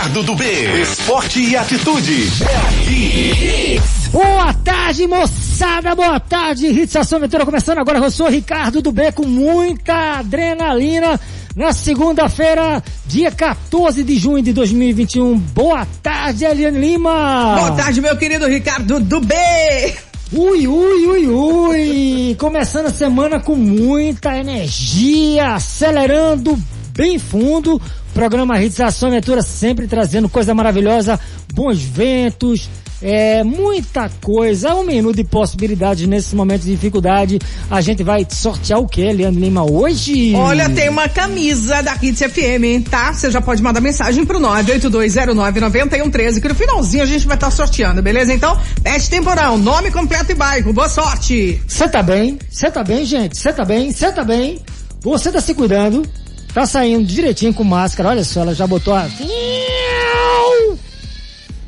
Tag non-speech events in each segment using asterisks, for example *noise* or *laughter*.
Ricardo do B. Esporte e atitude. É aqui. Boa tarde, moçada. Boa tarde. Ação Aventura começando agora. Eu sou Ricardo do B com muita adrenalina na segunda-feira, dia 14 de junho de 2021. Boa tarde, Eliane Lima. Boa tarde, meu querido Ricardo do B. Ui, ui, ui, ui! Começando a semana com muita energia, acelerando bem fundo. Programa Realização Aventura sempre trazendo coisa maravilhosa, bons ventos, é, muita coisa, um menu de possibilidades nesse momento de dificuldade. A gente vai sortear o que, Leandro Lima, hoje? Olha, tem uma camisa da Hits FM, tá? Você já pode mandar mensagem pro 982099113, que no finalzinho a gente vai estar tá sorteando, beleza? Então, teste temporal, nome completo e bairro. Boa sorte! Você tá bem? Você tá bem, gente? Você tá bem? Você tá bem? Você tá se cuidando? Tá saindo direitinho com máscara, olha só, ela já botou a...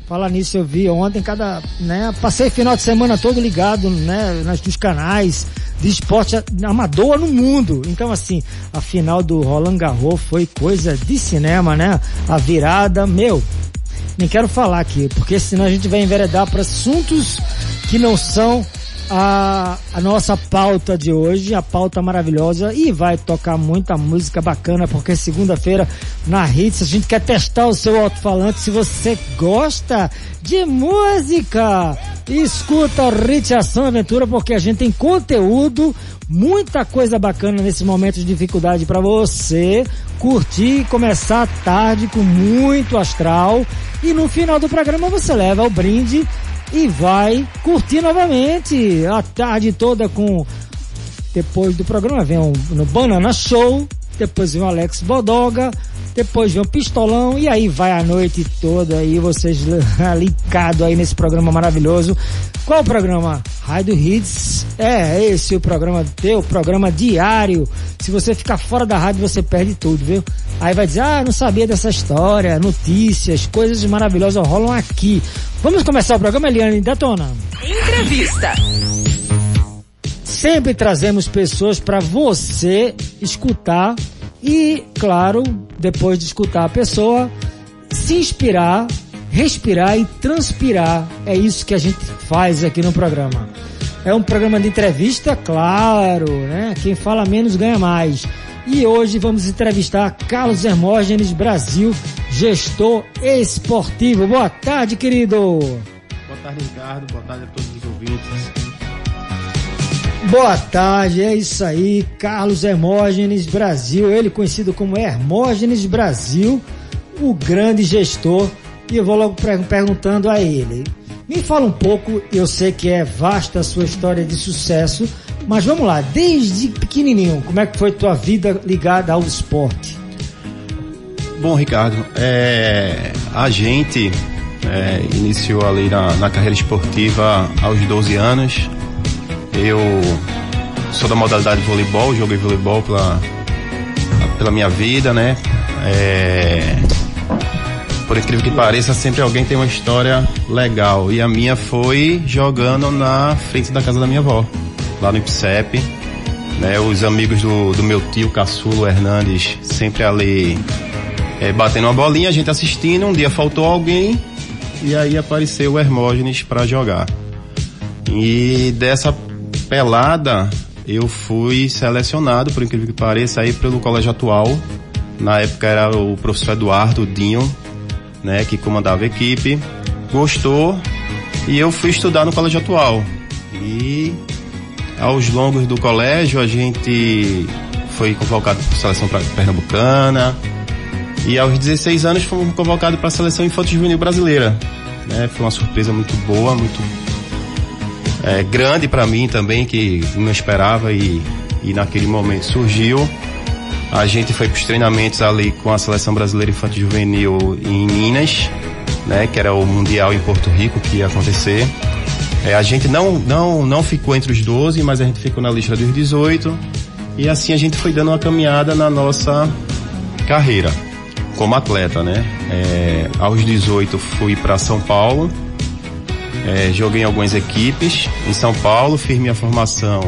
Falar nisso, eu vi ontem cada, né, passei final de semana todo ligado, né, nos canais de esporte amador no mundo. Então assim, a final do Roland Garros foi coisa de cinema, né? A virada, meu, nem quero falar aqui, porque senão a gente vai enveredar para assuntos que não são a, a nossa pauta de hoje, a pauta maravilhosa e vai tocar muita música bacana porque segunda-feira na Hits a gente quer testar o seu alto-falante se você gosta de música. Escuta Hits Ação Aventura porque a gente tem conteúdo, muita coisa bacana nesse momento de dificuldade para você curtir e começar tarde com muito astral e no final do programa você leva o brinde e vai curtir novamente a tarde toda com depois do programa vem um, no Banana Show, depois vem o Alex Bodoga, depois vem o Pistolão e aí vai a noite toda aí vocês *laughs* ligados aí nesse programa maravilhoso. Qual o programa? Rádio Hits. É, esse é o programa teu, programa diário. Se você ficar fora da rádio, você perde tudo, viu? Aí vai dizer, ah, não sabia dessa história, notícias, coisas maravilhosas rolam aqui. Vamos começar o programa, Eliane, detona. Entrevista. Sempre trazemos pessoas para você escutar e, claro, depois de escutar a pessoa, se inspirar, respirar e transpirar. É isso que a gente faz aqui no programa. É um programa de entrevista, claro, né? Quem fala menos ganha mais. E hoje vamos entrevistar Carlos Hermógenes Brasil, gestor esportivo. Boa tarde, querido. Boa tarde, Ricardo. Boa tarde a todos os ouvintes. Boa tarde, é isso aí, Carlos Hermógenes Brasil, ele conhecido como Hermógenes Brasil, o grande gestor, e eu vou logo perguntando a ele. Me fala um pouco, eu sei que é vasta a sua história de sucesso, mas vamos lá, desde pequenininho, como é que foi tua vida ligada ao esporte? Bom, Ricardo, é, a gente é, iniciou ali na, na carreira esportiva aos 12 anos, eu sou da modalidade de voleibol, joguei voleibol pela, pela minha vida, né? É, por incrível que pareça, sempre alguém tem uma história legal. E a minha foi jogando na frente da casa da minha avó, lá no IPSEP. Né, os amigos do, do meu tio Caçulo Hernandes sempre ali é, batendo uma bolinha, a gente assistindo. Um dia faltou alguém e aí apareceu o Hermógenes para jogar. E dessa pelada, eu fui selecionado, por incrível que pareça, aí pelo colégio atual. Na época era o professor Eduardo Dinho, né, que comandava a equipe. Gostou e eu fui estudar no colégio atual. E aos longos do colégio a gente foi convocado para a seleção pernambucana. E aos 16 anos fomos convocados para a seleção infantil juvenil brasileira. Né? Foi uma surpresa muito boa, muito é, grande para mim também, que não esperava e, e naquele momento surgiu. A gente foi para os treinamentos ali com a Seleção Brasileira Infantil Juvenil em Minas, né, que era o Mundial em Porto Rico que ia acontecer. É, a gente não, não, não ficou entre os 12, mas a gente ficou na lista dos 18. E assim a gente foi dando uma caminhada na nossa carreira como atleta, né? É, aos 18 fui para São Paulo, é, joguei em algumas equipes em São Paulo, fiz minha formação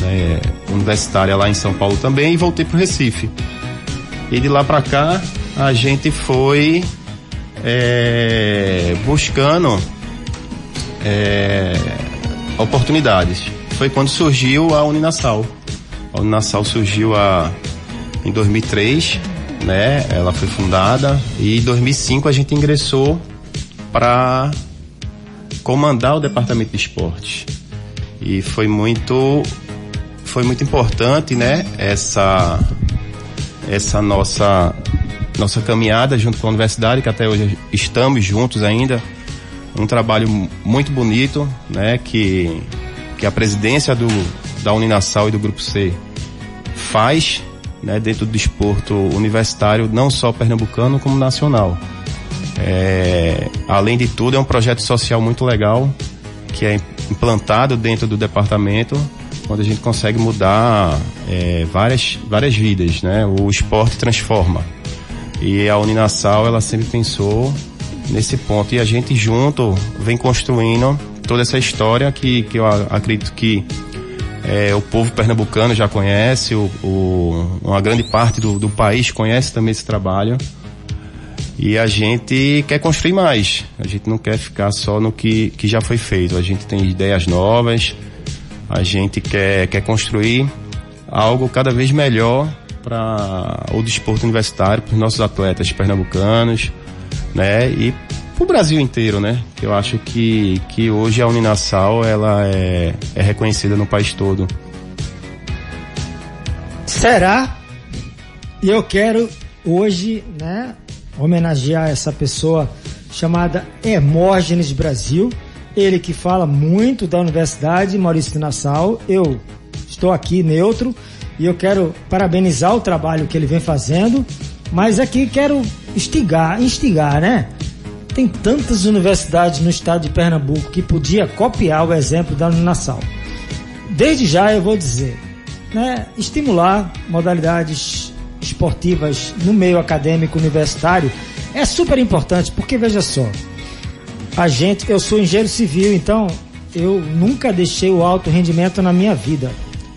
né, universitária lá em São Paulo também e voltei para Recife. E de lá para cá a gente foi é, buscando é, oportunidades. Foi quando surgiu a Uninasal. A Uninasal surgiu a, em 2003, né? Ela foi fundada e em 2005 a gente ingressou para comandar o departamento de esportes. E foi muito foi muito importante, né, essa essa nossa nossa caminhada junto com a universidade, que até hoje estamos juntos ainda. Um trabalho muito bonito, né, que que a presidência do da Uninasal e do Grupo C faz, né, dentro do desporto universitário, não só pernambucano como nacional. É, além de tudo, é um projeto social muito legal que é implantado dentro do departamento, onde a gente consegue mudar é, várias, várias vidas, né? O esporte transforma. E a Uninasal, ela sempre pensou nesse ponto. E a gente junto vem construindo toda essa história que, que eu acredito que é, o povo pernambucano já conhece, o, o, uma grande parte do, do país conhece também esse trabalho. E a gente quer construir mais. A gente não quer ficar só no que, que já foi feito. A gente tem ideias novas. A gente quer, quer construir algo cada vez melhor para o desporto universitário, para os nossos atletas pernambucanos, né? E para o Brasil inteiro, né? Eu acho que, que hoje a Uninasal ela é, é reconhecida no país todo. Será? E eu quero hoje, né, homenagear essa pessoa chamada Hermógenes Brasil. Ele que fala muito da Universidade Maurício Nassau. Eu estou aqui neutro e eu quero parabenizar o trabalho que ele vem fazendo, mas aqui quero instigar, instigar, né? Tem tantas universidades no estado de Pernambuco que podia copiar o exemplo da Nassau. Desde já eu vou dizer, né, estimular modalidades esportivas no meio acadêmico universitário é super importante, porque veja só, a gente, eu sou engenheiro civil, então eu nunca deixei o alto rendimento na minha vida,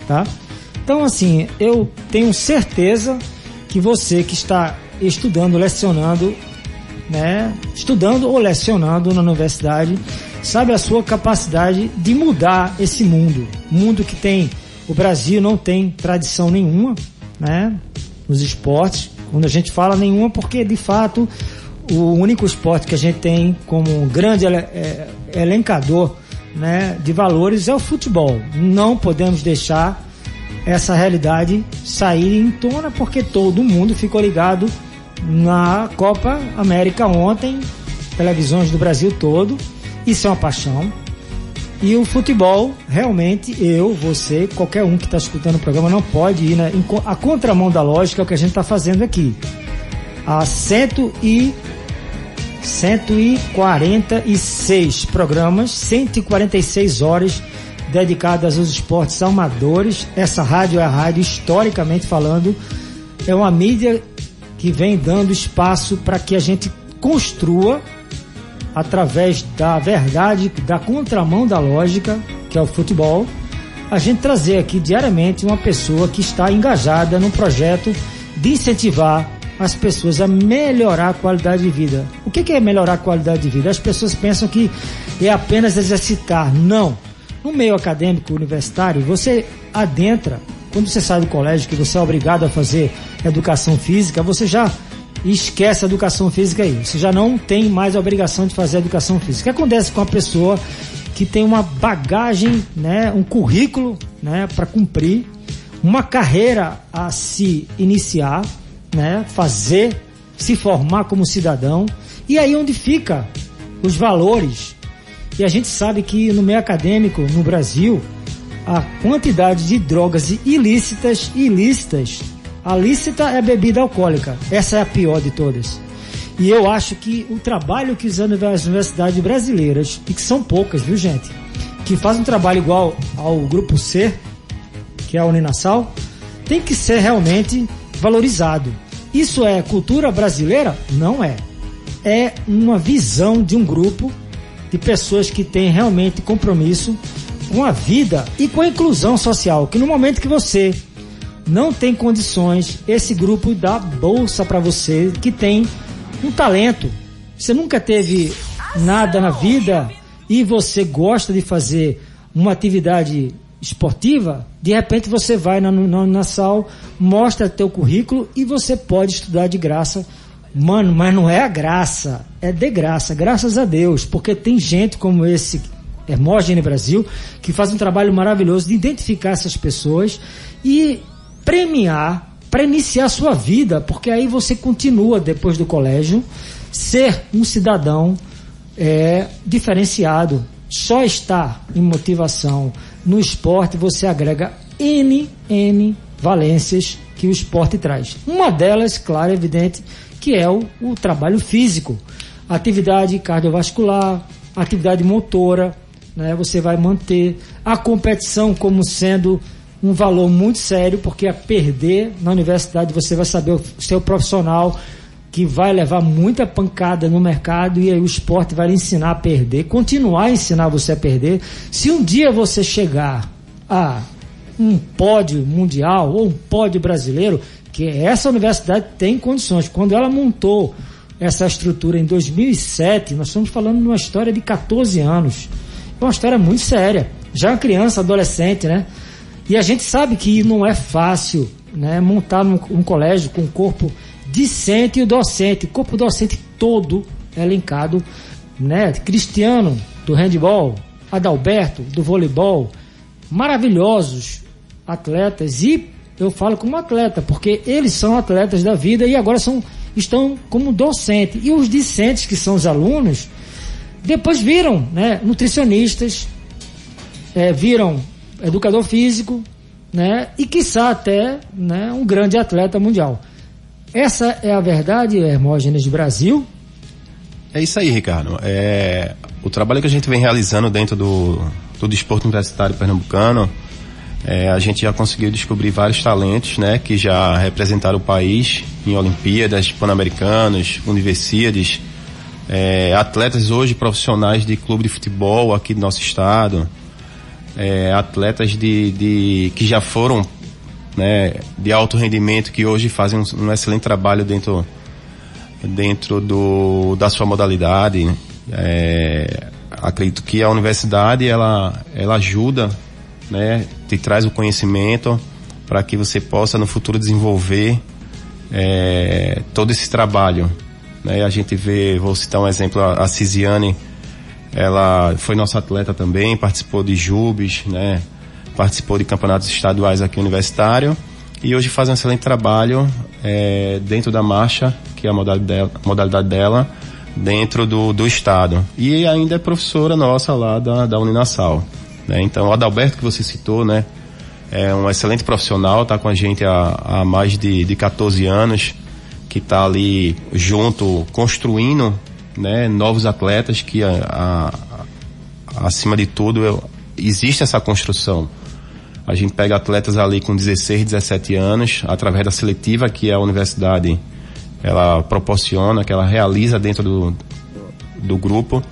tá? Então assim, eu tenho certeza que você que está estudando, lecionando, né, estudando ou lecionando na universidade, sabe a sua capacidade de mudar esse mundo, mundo que tem o Brasil não tem tradição nenhuma, né? Nos esportes. Quando a gente fala nenhuma, porque de fato o único esporte que a gente tem como um grande é, elencador né, de valores é o futebol. Não podemos deixar essa realidade sair em tona porque todo mundo ficou ligado na Copa América ontem, televisões do Brasil todo. Isso é uma paixão. E o futebol, realmente, eu, você, qualquer um que está escutando o programa não pode ir né, a contramão da lógica é o que a gente está fazendo aqui. Há cento e 146 programas, 146 horas dedicadas aos esportes amadores. Essa rádio é a rádio, historicamente falando, é uma mídia que vem dando espaço para que a gente construa através da verdade, da contramão da lógica, que é o futebol, a gente trazer aqui diariamente uma pessoa que está engajada no projeto de incentivar as pessoas a melhorar a qualidade de vida. O que é melhorar a qualidade de vida? As pessoas pensam que é apenas exercitar. Não. No meio acadêmico universitário, você adentra, quando você sai do colégio, que você é obrigado a fazer educação física, você já e esquece a educação física aí. Você já não tem mais a obrigação de fazer a educação física. O que acontece com a pessoa que tem uma bagagem, né, um currículo, né, para cumprir, uma carreira a se iniciar, né, fazer, se formar como cidadão, e aí onde fica os valores. E a gente sabe que no meio acadêmico, no Brasil, a quantidade de drogas ilícitas, ilícitas, a lícita é bebida alcoólica. Essa é a pior de todas. E eu acho que o trabalho que as universidades brasileiras, e que são poucas, viu gente, que fazem um trabalho igual ao Grupo C, que é a Uninasal, tem que ser realmente valorizado. Isso é cultura brasileira? Não é. É uma visão de um grupo de pessoas que têm realmente compromisso com a vida e com a inclusão social. Que no momento que você não tem condições, esse grupo dá bolsa para você que tem um talento, você nunca teve nada na vida e você gosta de fazer uma atividade esportiva, de repente você vai na, na Uninasal, mostra teu currículo e você pode estudar de graça. Mano, mas não é a graça, é de graça, graças a Deus, porque tem gente como esse Hermógenes Brasil que faz um trabalho maravilhoso de identificar essas pessoas e premiar para iniciar a sua vida, porque aí você continua depois do colégio ser um cidadão é, diferenciado. Só estar em motivação no esporte você agrega N, N valências que o esporte traz. Uma delas, claro, evidente, que é o, o trabalho físico. Atividade cardiovascular, atividade motora, né? Você vai manter a competição como sendo um valor muito sério, porque a perder na universidade você vai saber o seu profissional que vai levar muita pancada no mercado e aí o esporte vai lhe ensinar a perder, continuar a ensinar você a perder. Se um dia você chegar a um pódio mundial ou um pódio brasileiro, que essa universidade tem condições. Quando ela montou essa estrutura em 2007, nós estamos falando de uma história de 14 anos. É uma história muito séria. Já é uma criança, adolescente, né? E a gente sabe que não é fácil né, montar um, um colégio com corpo discente e docente, corpo docente todo elencado, né? Cristiano do handball, Adalberto do voleibol, maravilhosos atletas e eu falo como atleta, porque eles são atletas da vida e agora são estão como docente. E os discentes, que são os alunos, depois viram né, nutricionistas, é, viram educador físico, né, e quiçá até né, um grande atleta mundial. Essa é a verdade, Hermógenes Brasil? É isso aí, Ricardo. É, o trabalho que a gente vem realizando dentro do, do desporto universitário pernambucano, é, a gente já conseguiu descobrir vários talentos, né, que já representaram o país em Olimpíadas, Pan-Americanos, Universidades, é, atletas hoje profissionais de clube de futebol aqui do nosso estado, é, atletas de, de, que já foram né, de alto rendimento que hoje fazem um, um excelente trabalho dentro dentro do, da sua modalidade. Né? É, acredito que a universidade ela, ela ajuda, né, te traz o conhecimento para que você possa no futuro desenvolver é, todo esse trabalho. Né? A gente vê, vou citar um exemplo, a, a Cisiane, ela foi nossa atleta também, participou de Jubes, né? participou de campeonatos estaduais aqui universitário e hoje faz um excelente trabalho é, dentro da marcha, que é a modalidade dela, modalidade dela dentro do, do estado. E ainda é professora nossa lá da, da Uninasal. Né? Então, o Adalberto que você citou, né? É um excelente profissional, está com a gente há, há mais de, de 14 anos que está ali junto, construindo né, novos atletas que, a, a, acima de tudo, eu, existe essa construção. A gente pega atletas ali com 16, 17 anos, através da seletiva que a universidade ela proporciona, que ela realiza dentro do, do grupo,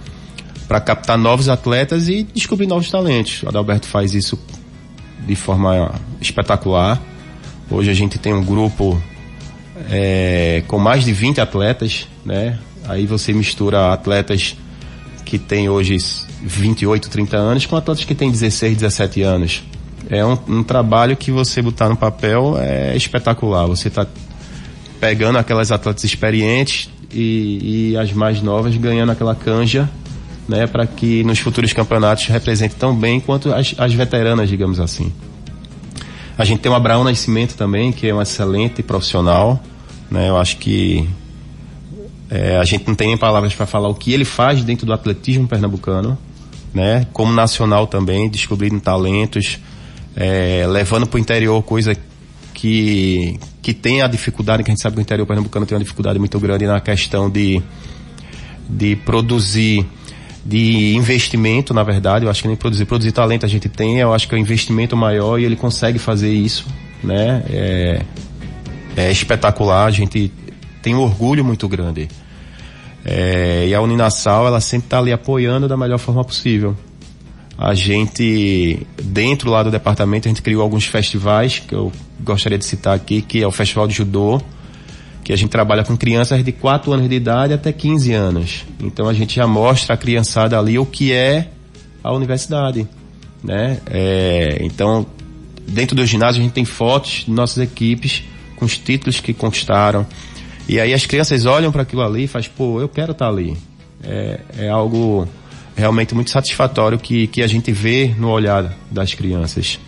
para captar novos atletas e descobrir novos talentos. O Adalberto faz isso de forma espetacular. Hoje a gente tem um grupo é, com mais de 20 atletas, né? Aí você mistura atletas que têm hoje 28, 30 anos com atletas que têm 16, 17 anos. É um, um trabalho que você botar no papel é espetacular. Você está pegando aquelas atletas experientes e, e, as mais novas ganhando aquela canja, né, para que nos futuros campeonatos represente tão bem quanto as, as veteranas, digamos assim. A gente tem o Abraão Nascimento também, que é um excelente profissional. Né? Eu acho que é, a gente não tem nem palavras para falar o que ele faz dentro do atletismo pernambucano, né? Como nacional também, descobrindo talentos, é, levando para o interior coisa que que tem a dificuldade, que a gente sabe que o interior pernambucano tem uma dificuldade muito grande na questão de de produzir de investimento, na verdade, eu acho que nem produzir, produzir talento a gente tem, eu acho que é um investimento maior e ele consegue fazer isso, né? É, é espetacular, a gente tem um orgulho muito grande. É, e a Uninasal, ela sempre está ali apoiando da melhor forma possível. A gente, dentro lá do departamento, a gente criou alguns festivais que eu gostaria de citar aqui, que é o Festival de Judô, que a gente trabalha com crianças de 4 anos de idade até 15 anos. Então a gente já mostra a criançada ali o que é a universidade, né? É, então, dentro do ginásio a gente tem fotos de nossas equipes com os títulos que conquistaram. E aí as crianças olham para aquilo ali e fazem, pô, eu quero estar tá ali. É, é algo realmente muito satisfatório que, que a gente vê no olhar das crianças.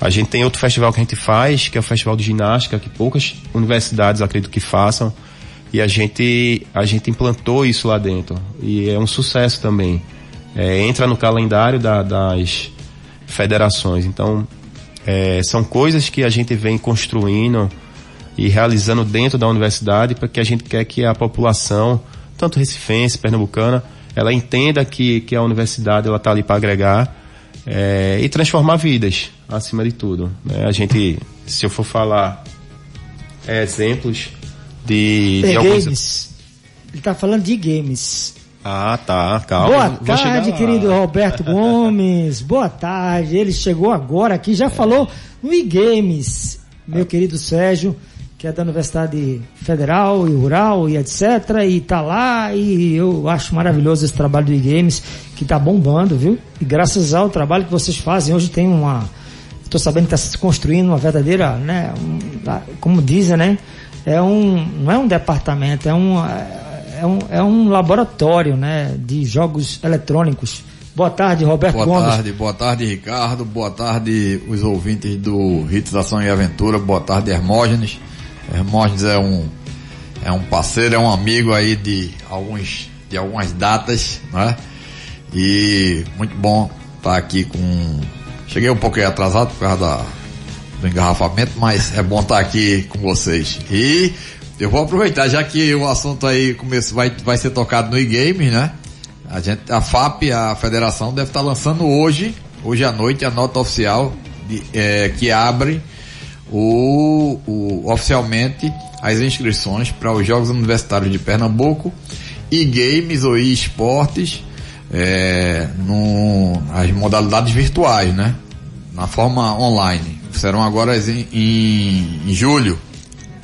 A gente tem outro festival que a gente faz, que é o Festival de Ginástica, que poucas universidades acredito que façam. E a gente, a gente implantou isso lá dentro. E é um sucesso também. É, entra no calendário da, das federações. Então, é, são coisas que a gente vem construindo e realizando dentro da universidade porque a gente quer que a população, tanto recifense, pernambucana, ela entenda que, que a universidade ela está ali para agregar é, e transformar vidas, acima de tudo. Né? A gente, se eu for falar é, exemplos de, de alguns... games. Ele está falando de games. Ah, tá, calma. Boa tarde, querido Roberto *laughs* Gomes. Boa tarde. Ele chegou agora aqui, já é. falou no e-games. Meu querido Sérgio, que é da Universidade Federal e Rural e etc. E tá lá e eu acho maravilhoso esse trabalho do e-games, que tá bombando, viu? E graças ao trabalho que vocês fazem, hoje tem uma. Estou sabendo que está se construindo uma verdadeira, né? Um, como dizem, né? É um, não é um departamento, é um é um, é um laboratório né, de jogos eletrônicos. Boa tarde, Roberto boa Gomes. Boa tarde, boa tarde, Ricardo. Boa tarde, os ouvintes do Hits Ação e Aventura. Boa tarde, Hermógenes. Hermógenes é um, é um parceiro, é um amigo aí de, alguns, de algumas datas, né? E muito bom estar aqui com. Cheguei um pouco atrasado por causa da, do engarrafamento, mas é bom estar aqui com vocês. E eu vou aproveitar, já que o assunto aí começo, vai, vai ser tocado no e-game, né? A, gente, a FAP, a federação, deve estar lançando hoje, hoje à noite, a nota oficial de, é, que abre o, o, oficialmente as inscrições para os Jogos Universitários de Pernambuco e games ou esportes é, no, as modalidades virtuais, né? Na forma online. Serão agora em, em, em julho,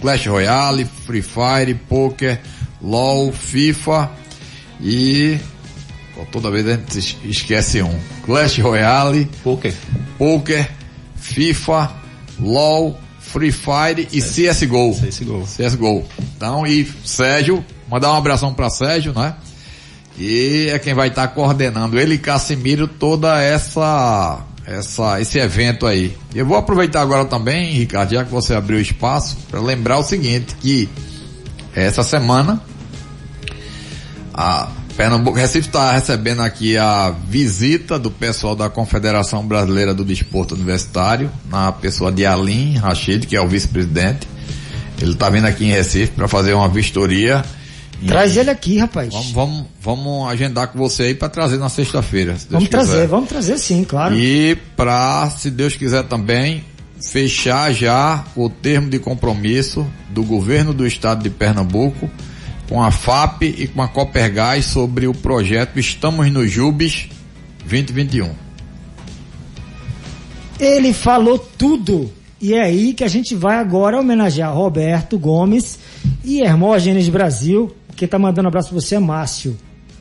Clash Royale, Free Fire, Poker, LOL, FIFA e toda vez a gente esquece um. Clash Royale, Poker, Poker, FIFA, LOL, Free Fire e CSGO. CSGO. CSGO. Então, e Sérgio, mandar um abração para Sérgio, né? E é quem vai estar tá coordenando ele e Casimiro toda essa essa, esse evento aí. Eu vou aproveitar agora também, Ricardo, já que você abriu o espaço, para lembrar o seguinte, que essa semana a Pernambuco Recife está recebendo aqui a visita do pessoal da Confederação Brasileira do Desporto Universitário, na pessoa de Alim Rachid, que é o vice-presidente. Ele está vindo aqui em Recife para fazer uma vistoria Traz ele aqui, rapaz. Vamos, vamos, vamos agendar com você aí para trazer na sexta-feira. Vamos trazer, vamos trazer sim, claro. E para, se Deus quiser também, fechar já o termo de compromisso do governo do estado de Pernambuco com a FAP e com a Copergás sobre o projeto Estamos no Jubes 2021. Ele falou tudo. E é aí que a gente vai agora homenagear Roberto Gomes e Hermógenes Brasil, quem tá mandando um abraço pra você é Márcio.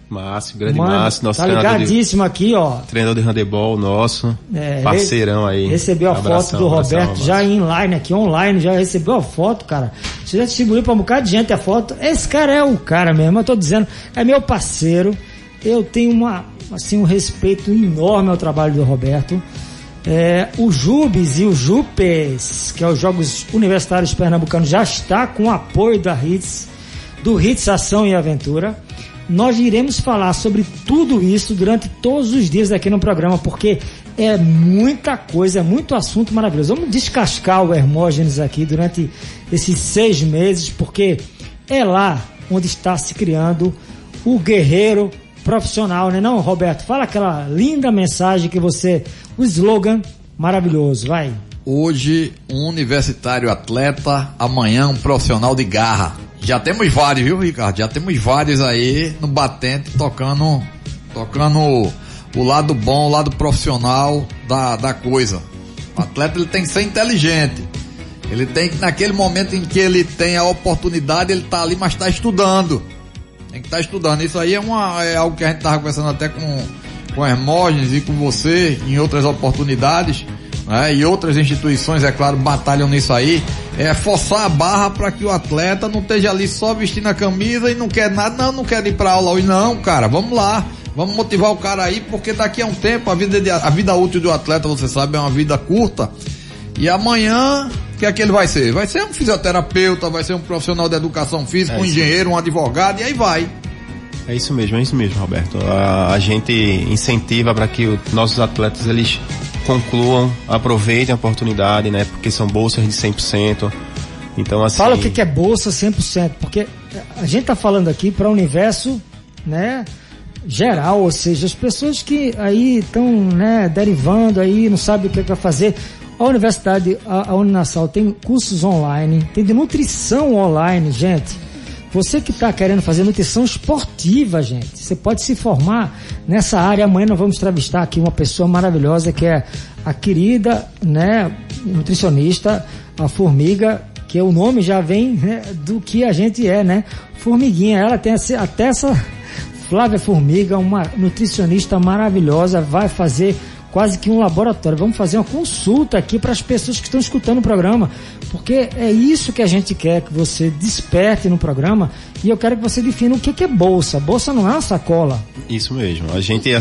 Márcio, grande Mano, Márcio, nosso tá ligadíssimo de, aqui, ó. Treinador de handebol nosso, é, parceirão aí. Recebeu a foto do Roberto já inline aqui, online, já recebeu a foto, cara. Você já distribuiu pra um bocado de gente a foto. Esse cara é o cara mesmo, eu tô dizendo, é meu parceiro. Eu tenho uma, assim, um respeito enorme ao trabalho do Roberto. É, o Jubes e o Jupes, que é os Jogos Universitários Pernambucanos, já está com o apoio da HITS do Hits Ação e Aventura. Nós iremos falar sobre tudo isso durante todos os dias aqui no programa, porque é muita coisa, é muito assunto maravilhoso. Vamos descascar o Hermógenes aqui durante esses seis meses, porque é lá onde está se criando o guerreiro profissional, né não, Roberto? Fala aquela linda mensagem que você, o slogan maravilhoso, vai. Hoje, um universitário atleta, amanhã um profissional de garra. Já temos vários, viu, Ricardo? Já temos vários aí no batente tocando, tocando o lado bom, o lado profissional da, da coisa. O atleta ele tem que ser inteligente. Ele tem que, naquele momento em que ele tem a oportunidade, ele tá ali, mas está estudando. Tem que estar tá estudando. Isso aí é, uma, é algo que a gente tava conversando até com, com Hermógenes e com você em outras oportunidades. Né? E outras instituições, é claro, batalham nisso aí. É forçar a barra para que o atleta não esteja ali só vestindo a camisa e não quer nada. Não, não quer ir para aula hoje. Não, cara, vamos lá. Vamos motivar o cara aí, porque daqui a um tempo a vida, de, a vida útil do atleta, você sabe, é uma vida curta. E amanhã, o que é que ele vai ser? Vai ser um fisioterapeuta, vai ser um profissional de educação física, é um engenheiro, um advogado, e aí vai. É isso mesmo, é isso mesmo, Roberto. A, a gente incentiva para que os nossos atletas eles concluam, aproveitem a oportunidade, né? Porque são bolsas de 100%. Então, assim... Fala o que é bolsa 100%, porque a gente tá falando aqui para o universo, né? geral, ou seja, as pessoas que aí estão né, derivando aí, não sabem o que, é que vai fazer. A universidade, a, a Uninasal tem cursos online, tem de nutrição online, gente. Você que está querendo fazer nutrição esportiva, gente, você pode se formar nessa área. Amanhã nós vamos entrevistar aqui uma pessoa maravilhosa que é a querida, né, nutricionista, a Formiga, que o nome já vem né, do que a gente é, né? Formiguinha. Ela tem até essa Flávia Formiga, uma nutricionista maravilhosa, vai fazer quase que um laboratório. Vamos fazer uma consulta aqui para as pessoas que estão escutando o programa, porque é isso que a gente quer que você desperte no programa e eu quero que você defina o que, é bolsa. Bolsa não é uma sacola. Isso mesmo. A gente, a,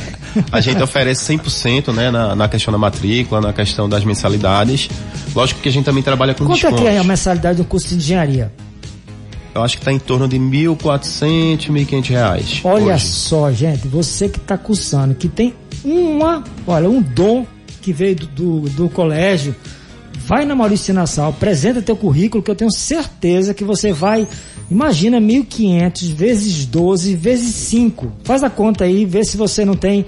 *laughs* a gente oferece 100% né, na, na questão da matrícula, na questão das mensalidades. Lógico que a gente também trabalha com Quanto descontos. Quanto é que é a mensalidade do curso de engenharia? eu acho que está em torno de 1.400, 1.500 reais. Olha hoje. só, gente, você que está cursando, que tem uma, olha, um dom que veio do, do, do colégio, vai na Maurício Nassau, apresenta teu currículo, que eu tenho certeza que você vai, imagina 1.500 vezes 12 vezes 5. Faz a conta aí, vê se você não tem.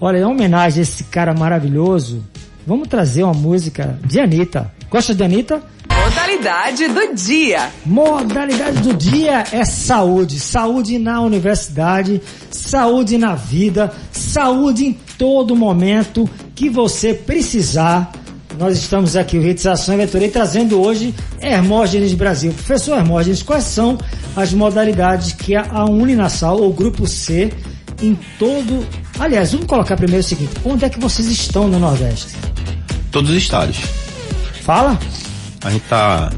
Olha, é uma homenagem a esse cara maravilhoso. Vamos trazer uma música de Anitta. Gosta de Anitta? Modalidade do dia. Modalidade do dia é saúde. Saúde na universidade, saúde na vida, saúde em todo momento que você precisar. Nós estamos aqui, o Realização Aventurei, trazendo hoje Hermógenes Brasil. Professor Hermógenes, quais são as modalidades que a Uninasal, ou Grupo C, em todo... Aliás, vamos colocar primeiro o seguinte, onde é que vocês estão no Nordeste? Todos os estados. Fala. A gente tá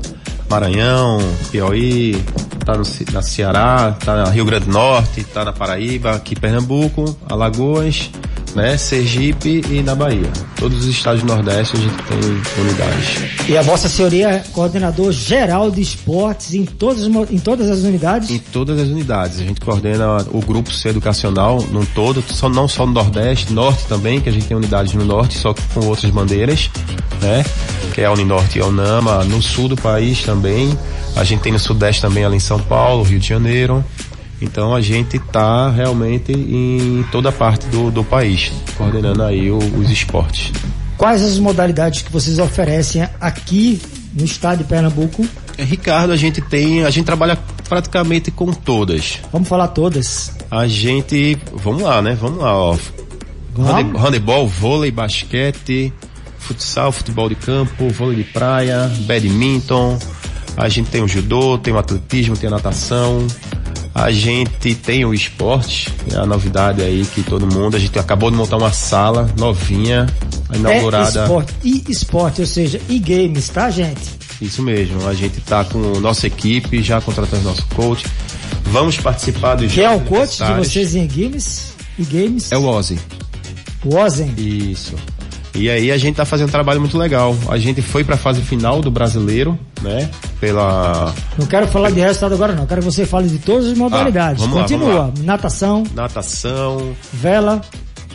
Maranhão, Piauí, tá no, na Ceará, tá no Rio Grande do Norte, tá na Paraíba, aqui Pernambuco, Alagoas, né, Sergipe e na Bahia. Todos os estados do Nordeste a gente tem unidades. E a Vossa Senhoria é coordenador geral de esportes em todas, em todas as unidades? Em todas as unidades. A gente coordena o grupo C educacional no todo, só, não só no Nordeste, Norte também, que a gente tem unidades no Norte, só com outras bandeiras, né? Que é a Uninorte e a Unama, no sul do país também. A gente tem no Sudeste também, ali em São Paulo, Rio de Janeiro. Então a gente está realmente em toda parte do, do país, coordenando aí o, os esportes. Quais as modalidades que vocês oferecem aqui no estado de Pernambuco? É, Ricardo, a gente tem, a gente trabalha praticamente com todas. Vamos falar todas. A gente, vamos lá, né? Vamos lá, ó. Vamos? Handebol, vôlei, basquete, futsal, futebol de campo, vôlei de praia, badminton. A gente tem o judô, tem o atletismo, tem a natação, a gente tem o esporte, é a novidade aí que todo mundo, a gente acabou de montar uma sala novinha, inaugurada. É esporte, e esporte, ou seja, e games, tá gente? Isso mesmo, a gente tá com nossa equipe, já contratamos nosso coach. Vamos participar dos Que é o coach de vocês em games? E games? É o Ozzy. O Ozzy? Isso. E aí a gente tá fazendo um trabalho muito legal. A gente foi para a fase final do brasileiro, né? Pela. Não quero falar de resultado agora, não. Quero que você fale de todas as modalidades. Ah, Continua. Lá, lá. Natação. Natação. Vela.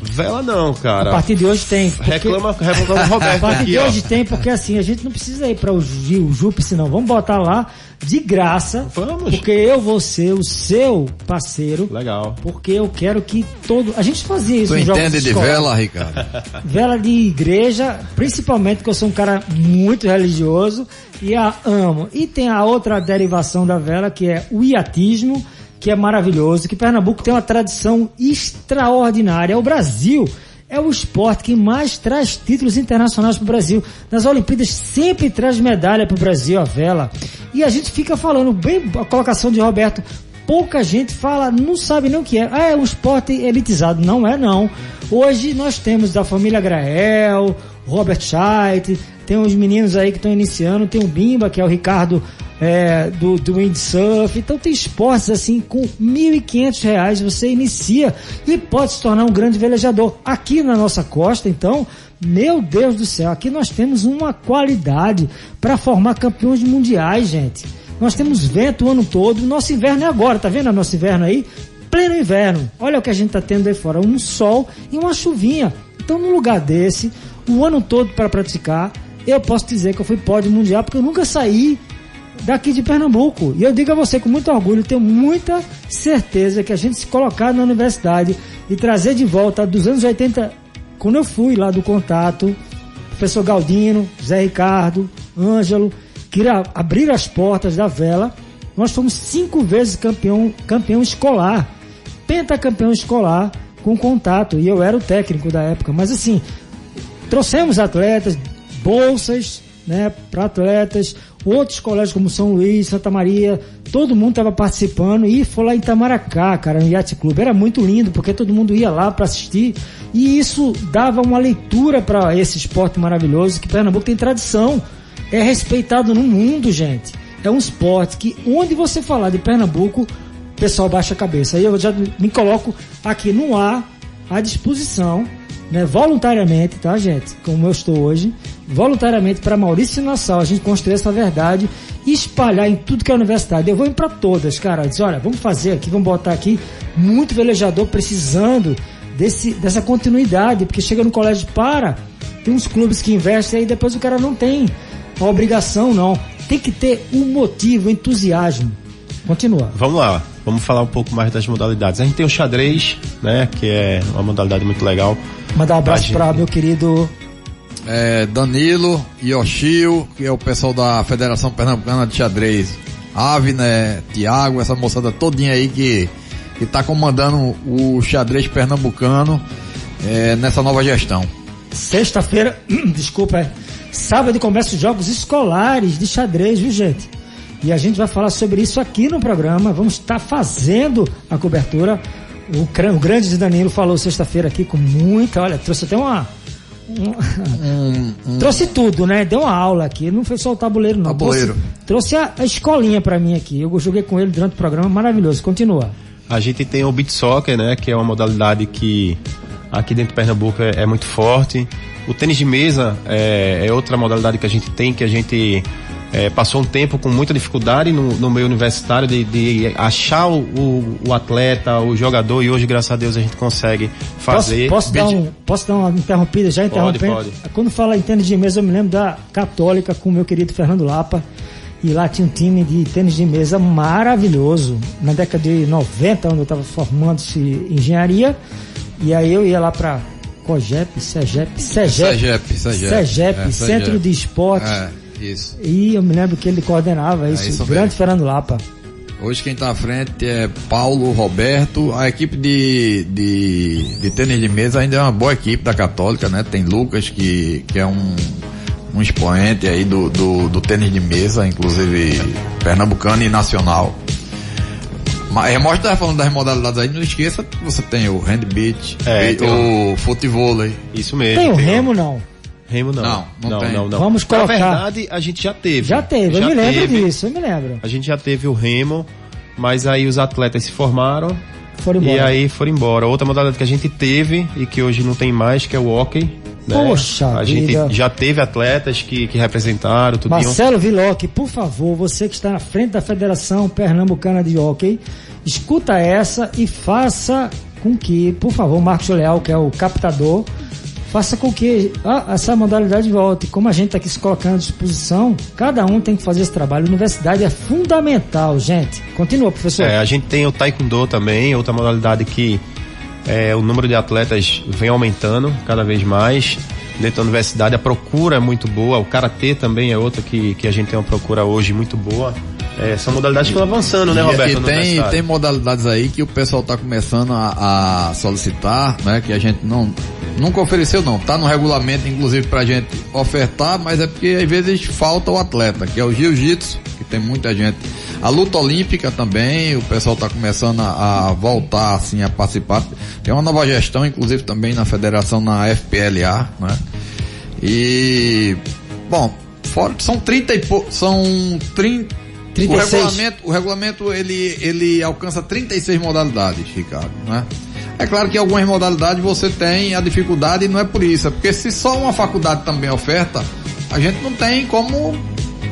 Vela não, cara. A partir de hoje tem. Porque... Reclama, reclama o Roberto. A partir aqui, de hoje tem, porque assim, a gente não precisa ir para o Gil, Jupe, não. Vamos botar lá de graça. Vamos. Porque eu vou ser o seu parceiro. Legal. Porque eu quero que todo. A gente fazia isso. Tu entende de, de vela, Ricardo? *laughs* Vela de igreja, principalmente porque eu sou um cara muito religioso e a amo. E tem a outra derivação da vela que é o iatismo que é maravilhoso, que Pernambuco tem uma tradição extraordinária. É o Brasil é o esporte que mais traz títulos internacionais para o Brasil. Nas Olimpíadas sempre traz medalha para o Brasil, a vela. E a gente fica falando, bem a colocação de Roberto, pouca gente fala, não sabe nem o que é. Ah, é um esporte elitizado. Não é não. Hoje nós temos da família Grael, Robert Scheidt, tem uns meninos aí que estão iniciando, tem o Bimba, que é o Ricardo é, do, do windsurf. Então tem esportes assim, com R$ 1.500 você inicia e pode se tornar um grande velejador. Aqui na nossa costa, então, meu Deus do céu, aqui nós temos uma qualidade para formar campeões mundiais, gente. Nós temos vento o ano todo, nosso inverno é agora, tá vendo nosso inverno aí? Pleno inverno. Olha o que a gente tá tendo aí fora, um sol e uma chuvinha. Então, num lugar desse, o ano todo para praticar, eu posso dizer que eu fui pódio mundial porque eu nunca saí daqui de Pernambuco. E eu digo a você com muito orgulho, tenho muita certeza que a gente se colocar na universidade e trazer de volta dos anos 80, quando eu fui lá do contato, professor Galdino, Zé Ricardo, Ângelo, que abrir as portas da vela, nós fomos cinco vezes campeão, campeão escolar, pentacampeão escolar com contato, e eu era o técnico da época, mas assim, trouxemos atletas, bolsas, né, para atletas, outros colégios como São Luís, Santa Maria, todo mundo estava participando e foi lá em Itamaracá, cara, no Yacht Club. Era muito lindo porque todo mundo ia lá para assistir e isso dava uma leitura para esse esporte maravilhoso que Pernambuco tem tradição, é respeitado no mundo, gente. É um esporte que onde você falar de Pernambuco, o pessoal baixa a cabeça. Aí eu já me coloco aqui no ar à disposição né, voluntariamente, tá, gente? Como eu estou hoje, voluntariamente para Maurício Nassau, a gente construir essa verdade e espalhar em tudo que é universidade. Eu vou ir para todas, cara. Diz, olha, vamos fazer aqui, vamos botar aqui muito velejador precisando desse, dessa continuidade, porque chega no colégio para, tem uns clubes que investem aí depois o cara não tem a obrigação, não. Tem que ter um motivo, um entusiasmo. Continua. Vamos lá, vamos falar um pouco mais das modalidades. A gente tem o xadrez, né, que é uma modalidade muito legal. Mandar um abraço para meu querido é, Danilo, Yoshio, que é o pessoal da Federação Pernambucana de Xadrez. Ave, né, Tiago, essa moçada todinha aí que, que tá comandando o xadrez pernambucano é, nessa nova gestão. Sexta-feira, *clears throat* desculpa, é sábado começa os jogos escolares de xadrez, viu gente? E a gente vai falar sobre isso aqui no programa. Vamos estar fazendo a cobertura. O, o grande Danilo falou sexta-feira aqui com muita. Olha, trouxe até uma. Um, um, trouxe tudo, né? Deu uma aula aqui. Não foi só o tabuleiro, não. Tabuleiro. Trouxe, trouxe a, a, escolinha para mim aqui. Eu joguei com ele durante o programa. Maravilhoso. Continua. A gente tem o beat soccer, né? Que é uma modalidade que aqui dentro de Pernambuco é, é muito forte. O tênis de mesa é, é outra modalidade que a gente tem, que a gente é, passou um tempo com muita dificuldade no, no meio universitário de, de achar o, o, o, atleta, o jogador, e hoje, graças a Deus, a gente consegue fazer. Posso, posso dar, um, posso dar uma interrompida, já interrompendo? Pode, pode. Quando fala em tênis de mesa, eu me lembro da Católica com o meu querido Fernando Lapa. E lá tinha um time de tênis de mesa maravilhoso. Na década de 90, onde eu estava formando-se engenharia. E aí eu ia lá para COGEP, SEGEP, SEGEP, SEGEP, SEGEP, SEGEP é, Centro de Esportes. É isso. E eu me lembro que ele coordenava isso, é isso grande mesmo. Fernando Lapa. Hoje quem está à frente é Paulo Roberto. A equipe de, de, de tênis de mesa ainda é uma boa equipe da Católica, né? Tem Lucas, que, que é um, um expoente aí do, do, do tênis de mesa, inclusive pernambucano e nacional. Mas Remorte estava falando das modalidades aí, não esqueça que você tem o handbeat, é, o futebol. Isso mesmo. Tem o remo não? Remo não. Não, não, não, não, não, Vamos colocar. Na verdade, a gente já teve. Já teve, já eu me lembro teve, disso, eu me lembro. A gente já teve o remo, mas aí os atletas se formaram. Foram embora. E aí foram embora. Outra modalidade que a gente teve e que hoje não tem mais, que é o hockey. Né? Poxa, a vida. gente já teve atletas que, que representaram. Tudo Marcelo Viloc, por favor, você que está na frente da Federação Pernambucana de Hockey, escuta essa e faça com que, por favor, Marcos Leal, que é o captador, faça com que ah, essa modalidade volte. Como a gente está aqui se colocando à disposição, cada um tem que fazer esse trabalho. A universidade é fundamental, gente. Continua, professor. É, a gente tem o Taekwondo também, outra modalidade que é, o número de atletas vem aumentando cada vez mais. Dentro da universidade a procura é muito boa, o Karatê também é outra que, que a gente tem uma procura hoje muito boa. É, são modalidades que estão avançando, né, Roberto? E tem, tem modalidades aí que o pessoal está começando a, a, solicitar, né? Que a gente não Nunca ofereceu não, tá no regulamento inclusive pra gente ofertar, mas é porque às vezes falta o atleta, que é o jiu-jitsu, que tem muita gente. A luta olímpica também, o pessoal tá começando a, a, voltar assim a participar. Tem uma nova gestão inclusive também na federação na FPLA, né? E bom, fora, são 30 e pou, são 30 36. O regulamento, o regulamento ele, ele alcança 36 modalidades, Ricardo, né? É claro que algumas modalidades você tem a dificuldade e não é por isso, é porque se só uma faculdade também oferta, a gente não tem como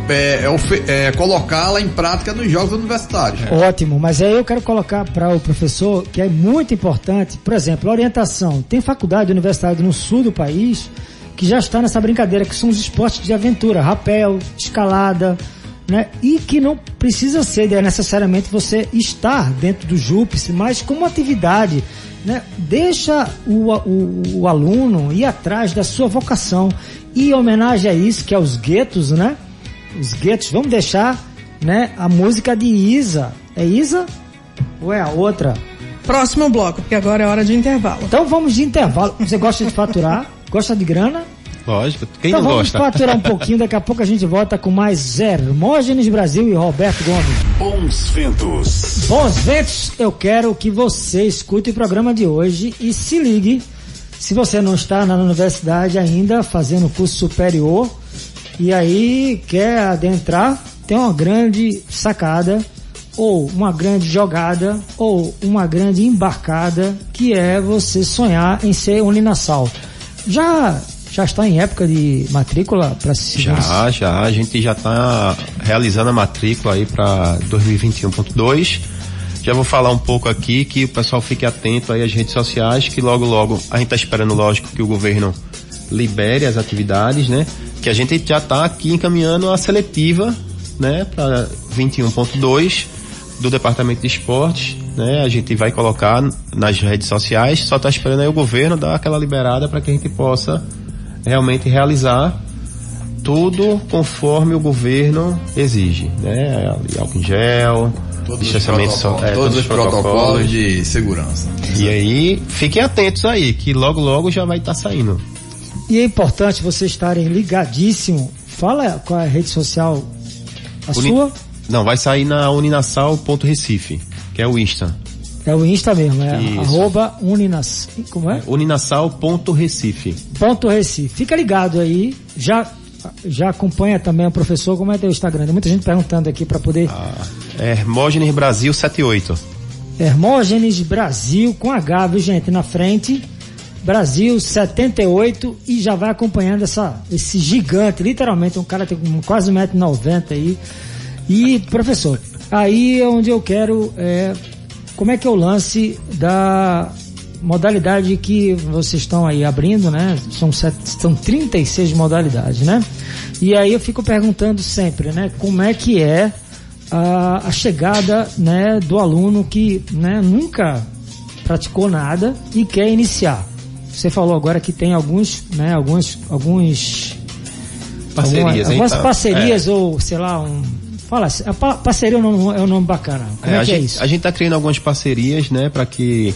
é, é, é, colocá-la em prática nos jogos universitários. Ótimo, mas aí eu quero colocar para o professor que é muito importante, por exemplo, orientação. Tem faculdade universitária no sul do país que já está nessa brincadeira, que são os esportes de aventura, rapel, escalada, né? E que não precisa ser né, necessariamente você estar dentro do JUPS, mas como atividade né? Deixa o, o, o, aluno ir atrás da sua vocação. E em homenagem a isso, que é os guetos, né? Os guetos, vamos deixar né, a música de Isa. É Isa? Ou é a outra? Próximo bloco, porque agora é hora de intervalo. Então vamos de intervalo. Você gosta de faturar? *laughs* gosta de grana? Lógico, quem então não vamos gosta? Vamos faturar um pouquinho, daqui a pouco a gente volta com mais Hermógenes Brasil e Roberto Gomes. Bons ventos. Bons ventos, eu quero que você escute o programa de hoje e se ligue. Se você não está na universidade ainda, fazendo curso superior, e aí quer adentrar, tem uma grande sacada, ou uma grande jogada, ou uma grande embarcada, que é você sonhar em ser Uninasal. Já já está em época de matrícula para se Já, já. A gente já está realizando a matrícula aí para 2021.2. Já vou falar um pouco aqui que o pessoal fique atento aí às redes sociais, que logo logo a gente está esperando, lógico, que o governo libere as atividades, né? Que a gente já está aqui encaminhando a seletiva, né, para 21.2 do Departamento de Esportes, né? A gente vai colocar nas redes sociais, só está esperando aí o governo dar aquela liberada para que a gente possa realmente realizar tudo conforme o governo exige, né? Álcool em gel, todos distanciamento os protocolos, é, todos, todos os protocolos, protocolos de segurança. E aí, fiquem atentos aí, que logo logo já vai estar tá saindo. E é importante vocês estarem ligadíssimo. Fala qual é a rede social a Uni... sua? Não, vai sair na uninasal.recife, que é o Insta. É o Insta mesmo, é Isso. arroba Uninas, como é? Uninasal.recife. Ponto Recife. Fica ligado aí, já já acompanha também o professor, como é teu Instagram? Tem muita gente perguntando aqui para poder... Ah, Hermógenes Brasil 78. Hermógenes Brasil com H, viu gente, na frente. Brasil 78 e já vai acompanhando essa, esse gigante, literalmente, um cara tem quase 1,90m aí. E, professor, aí é onde eu quero é, como é que é o lance da modalidade que vocês estão aí abrindo, né? São, sete, são 36 modalidades, né? E aí eu fico perguntando sempre, né? Como é que é a, a chegada, né, do aluno que, né, nunca praticou nada e quer iniciar. Você falou agora que tem alguns, né, alguns, alguns parcerias, algumas, algumas parcerias é. ou sei lá um Fala, a parceria é um nome, é um nome bacana. Como é, é que é gente, isso? A gente está criando algumas parcerias, né, para que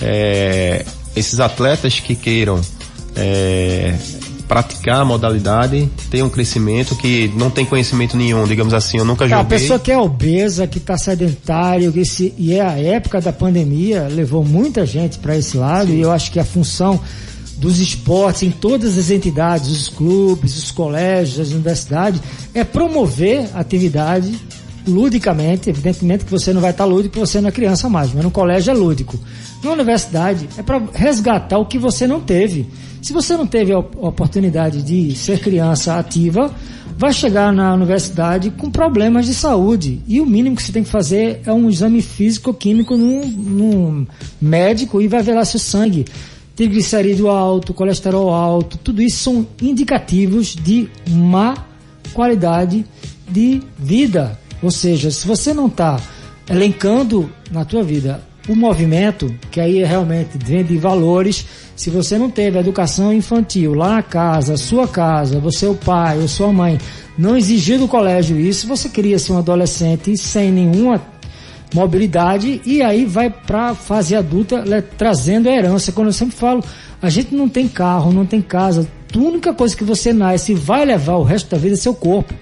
é, esses atletas que queiram é, praticar a modalidade tenham um crescimento, que não tem conhecimento nenhum, digamos assim, eu nunca joguei. A pessoa que é obesa, que está sedentário, que se, e é a época da pandemia, levou muita gente para esse lado, Sim. e eu acho que a função dos esportes em todas as entidades, os clubes, os colégios, as universidades, é promover atividade ludicamente, evidentemente que você não vai estar lúdico você não é criança mais, mas no colégio é lúdico. Na universidade é para resgatar o que você não teve. Se você não teve a oportunidade de ser criança ativa, vai chegar na universidade com problemas de saúde. E o mínimo que você tem que fazer é um exame físico-químico num, num médico e vai ver lá seu sangue triglicerídeo alto, colesterol alto, tudo isso são indicativos de má qualidade de vida. Ou seja, se você não está elencando na tua vida o movimento, que aí é realmente vem de valores, se você não teve educação infantil lá na casa, sua casa, você o pai ou sua mãe, não exigiu do colégio isso, você queria ser um adolescente sem nenhuma mobilidade e aí vai para fase adulta né, trazendo a herança. Quando eu sempre falo, a gente não tem carro, não tem casa, a única coisa que você nasce e vai levar o resto da vida é seu corpo.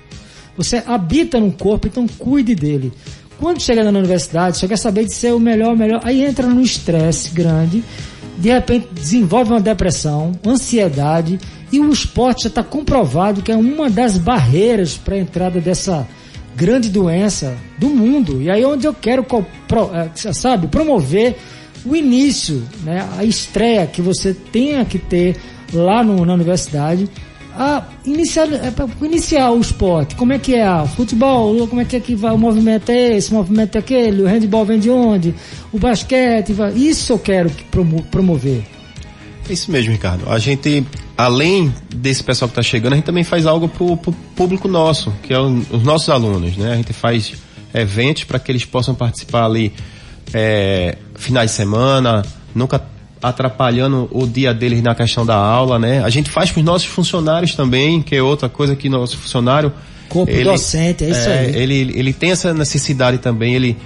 Você habita num corpo, então cuide dele. Quando chega na universidade, só quer saber de ser o melhor, o melhor, aí entra num estresse grande, de repente desenvolve uma depressão, ansiedade, e o esporte já está comprovado que é uma das barreiras para a entrada dessa grande doença do mundo. E aí onde eu quero, é, sabe, promover o início, né, a estreia que você tenha que ter lá no, na universidade a iniciar, é, iniciar o esporte. Como é que é? O futebol, como é que, é que vai? O movimento é esse, o movimento é aquele, o handball vem de onde? O basquete, isso eu quero promover. É isso mesmo, Ricardo. A gente, além desse pessoal que está chegando, a gente também faz algo para o público nosso, que é o, os nossos alunos, né? A gente faz eventos para que eles possam participar ali é, finais de semana, nunca atrapalhando o dia deles na questão da aula, né? A gente faz para os nossos funcionários também, que é outra coisa que nosso funcionário corpo ele, docente, é isso é, aí. Ele, ele tem essa necessidade também, ele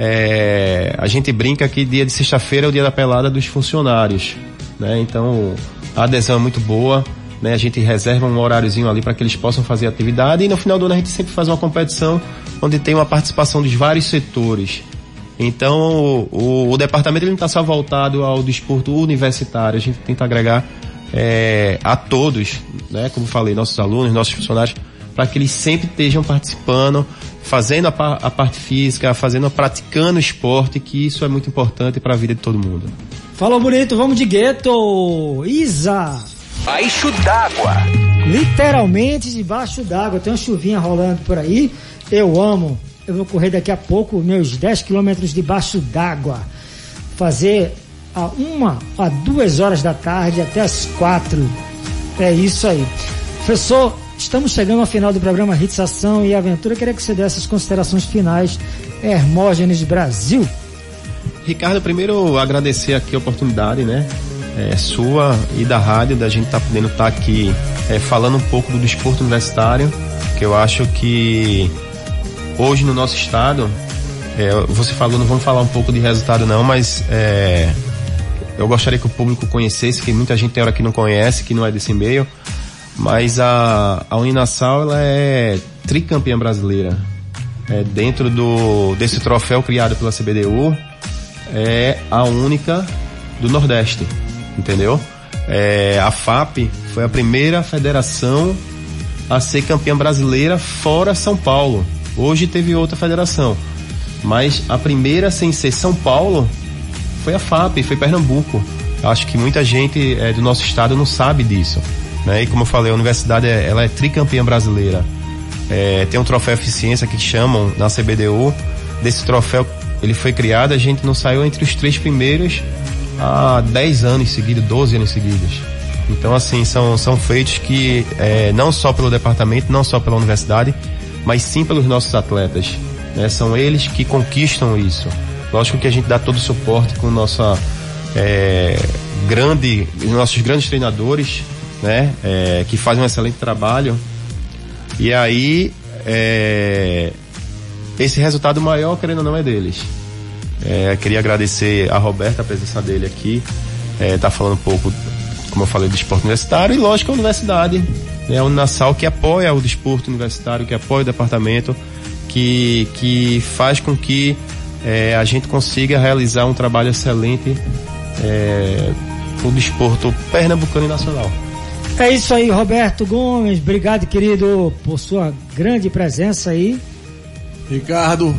é, a gente brinca que dia de sexta-feira é o dia da pelada dos funcionários, né? Então a adesão é muito boa, né? A gente reserva um horáriozinho ali para que eles possam fazer atividade e no final do ano a gente sempre faz uma competição onde tem uma participação dos vários setores. Então, o, o departamento não está só voltado ao desporto universitário, a gente tenta agregar é, a todos, né, como falei, nossos alunos, nossos funcionários, para que eles sempre estejam participando, fazendo a, a, parte física, fazendo, praticando esporte, que isso é muito importante para a vida de todo mundo. Falou bonito, vamos de gueto! Isa! Baixo d'água! Literalmente debaixo d'água, tem uma chuvinha rolando por aí, eu amo eu vou correr daqui a pouco meus 10 quilômetros debaixo d'água. Fazer a uma a duas horas da tarde até as quatro. É isso aí. Professor, estamos chegando ao final do programa Hits Ação e Aventura. Queria que você desse as considerações finais. Hermógenes Brasil. Ricardo, primeiro agradecer aqui a oportunidade, né? É, sua e da rádio, da gente estar tá podendo estar tá aqui é, falando um pouco do desporto universitário, que eu acho que hoje no nosso estado, é, você falou, não vamos falar um pouco de resultado não, mas é, eu gostaria que o público conhecesse, que muita gente tem hora que não conhece, que não é desse meio, mas a, a Uninasal ela é tricampeã brasileira. É, dentro do, desse troféu criado pela CBDU, é a única do Nordeste, entendeu? É, a FAP foi a primeira federação a ser campeã brasileira fora São Paulo. Hoje teve outra federação. Mas a primeira sem ser São Paulo foi a FAP, foi Pernambuco. Acho que muita gente é, do nosso estado não sabe disso. Né? E como eu falei, a universidade é, ela é tricampeã brasileira. É, tem um troféu eficiência que chamam na CBDU. Desse troféu, ele foi criado, a gente não saiu entre os três primeiros há 10 anos seguidos, 12 anos seguidos. Então, assim, são, são feitos que é, não só pelo departamento, não só pela universidade, mas sim pelos nossos atletas. Né? São eles que conquistam isso. Lógico que a gente dá todo o suporte com nossa é, grande, nossos grandes treinadores, né? É, que fazem um excelente trabalho. E aí, é, esse resultado maior, querendo ou não, é deles. É, queria agradecer a Roberta a presença dele aqui. É, tá falando um pouco, como eu falei, do esporte universitário e lógico a universidade né, a Uninasal que apoia o desporto universitário, que apoia o departamento, que, que faz com que é, a gente consiga realizar um trabalho excelente é, o desporto pernambucano e nacional. É isso aí, Roberto Gomes. Obrigado, querido, por sua grande presença aí. Ricardo,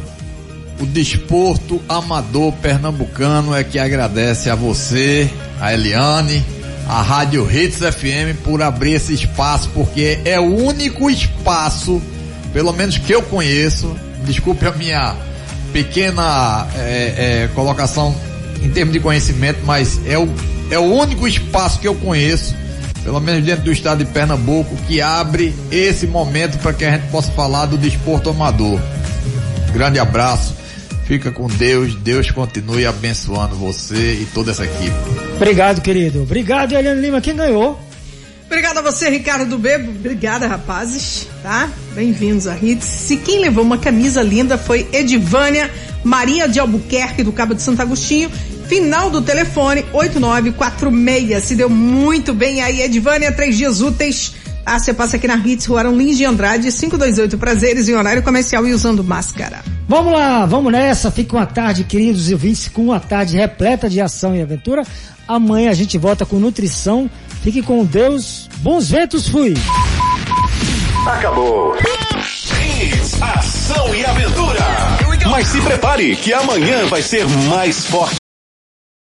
o desporto amador pernambucano é que agradece a você, a Eliane, a Rádio Hits FM por abrir esse espaço, porque é o único espaço, pelo menos que eu conheço, desculpe a minha pequena é, é, colocação em termos de conhecimento, mas é o, é o único espaço que eu conheço, pelo menos dentro do estado de Pernambuco, que abre esse momento para que a gente possa falar do desporto amador. Grande abraço Fica com Deus, Deus continue abençoando você e toda essa equipe. Obrigado, querido. Obrigado, Eliane Lima. Quem ganhou? Obrigada a você, Ricardo do Bebo. Obrigada, rapazes, tá? Bem-vindos a Hits. E quem levou uma camisa linda foi Edivânia Maria de Albuquerque, do Cabo de Santo Agostinho. Final do telefone 8946. Se deu muito bem aí, Edvânia, três dias úteis. Ah, você passa aqui na Hits, Rua Lins de Andrade, 528 Prazeres, em horário comercial e usando máscara. Vamos lá, vamos nessa. Fique uma tarde, queridos ouvintes, com uma tarde repleta de ação e aventura. Amanhã a gente volta com nutrição. Fique com Deus. Bons ventos, fui! Acabou. Hits, ação e aventura. Mas se prepare que amanhã vai ser mais forte.